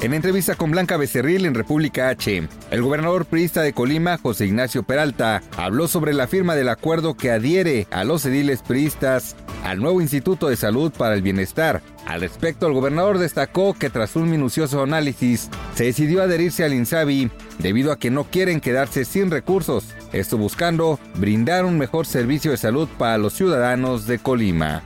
En entrevista con Blanca Becerril en República H, el gobernador priista de Colima, José Ignacio Peralta, habló sobre la firma del acuerdo que adhiere a los ediles priistas al nuevo Instituto de Salud para el Bienestar. Al respecto, el gobernador destacó que tras un minucioso análisis, se decidió adherirse al INSABI debido a que no quieren quedarse sin recursos, esto buscando brindar un mejor servicio de salud para los ciudadanos de Colima.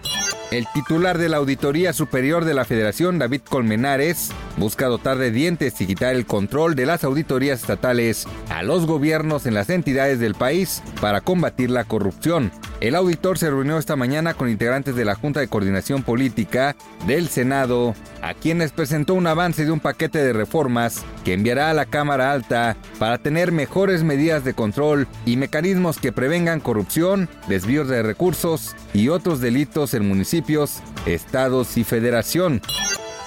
El titular de la Auditoría Superior de la Federación, David Colmenares, busca dotar de dientes y quitar el control de las auditorías estatales a los gobiernos en las entidades del país para combatir la corrupción. El auditor se reunió esta mañana con integrantes de la Junta de Coordinación Política del Senado, a quienes presentó un avance de un paquete de reformas que enviará a la Cámara Alta para tener mejores medidas de control y mecanismos que prevengan corrupción, desvíos de recursos y otros delitos en municipios, estados y federación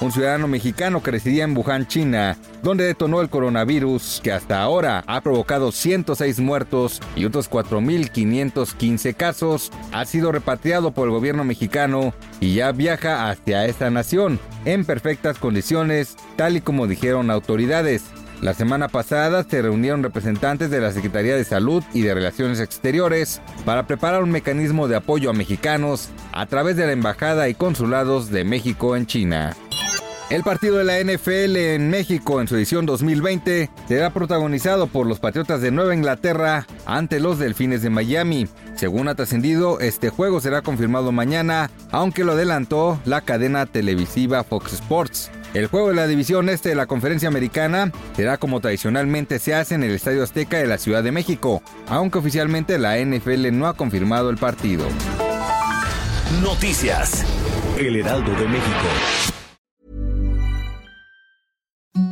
un ciudadano mexicano que residía en Wuhan, China, donde detonó el coronavirus que hasta ahora ha provocado 106 muertos y otros 4.515 casos, ha sido repatriado por el gobierno mexicano y ya viaja hacia esta nación en perfectas condiciones, tal y como dijeron autoridades. La semana pasada se reunieron representantes de la Secretaría de Salud y de Relaciones Exteriores para preparar un mecanismo de apoyo a mexicanos a través de la Embajada y Consulados de México en China. El partido de la NFL en México en su edición 2020 será protagonizado por los Patriotas de Nueva Inglaterra ante los Delfines de Miami. Según ha trascendido, este juego será confirmado mañana, aunque lo adelantó la cadena televisiva Fox Sports. El juego de la división este de la conferencia americana será como tradicionalmente se hace en el Estadio Azteca de la Ciudad de México, aunque oficialmente la NFL no ha confirmado el partido. Noticias. El Heraldo de México.